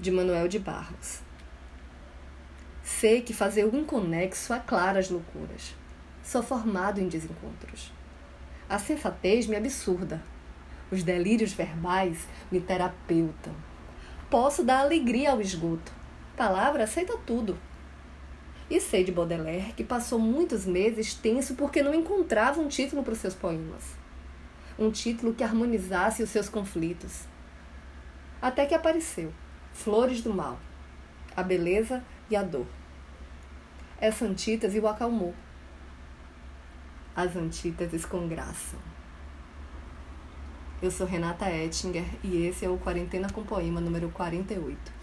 de Manuel de Barros. Sei que fazer um conexo aclara as loucuras. Sou formado em desencontros. A sensatez me absurda. Os delírios verbais me terapeutam. Posso dar alegria ao esgoto. Palavra aceita tudo. E sei de Baudelaire que passou muitos meses tenso porque não encontrava um título para os seus poemas. Um título que harmonizasse os seus conflitos. Até que apareceu Flores do Mal, a beleza e a dor. Essa antítese o acalmou. As antíteses com graça. Eu sou Renata Ettinger e esse é o Quarentena com Poema número 48.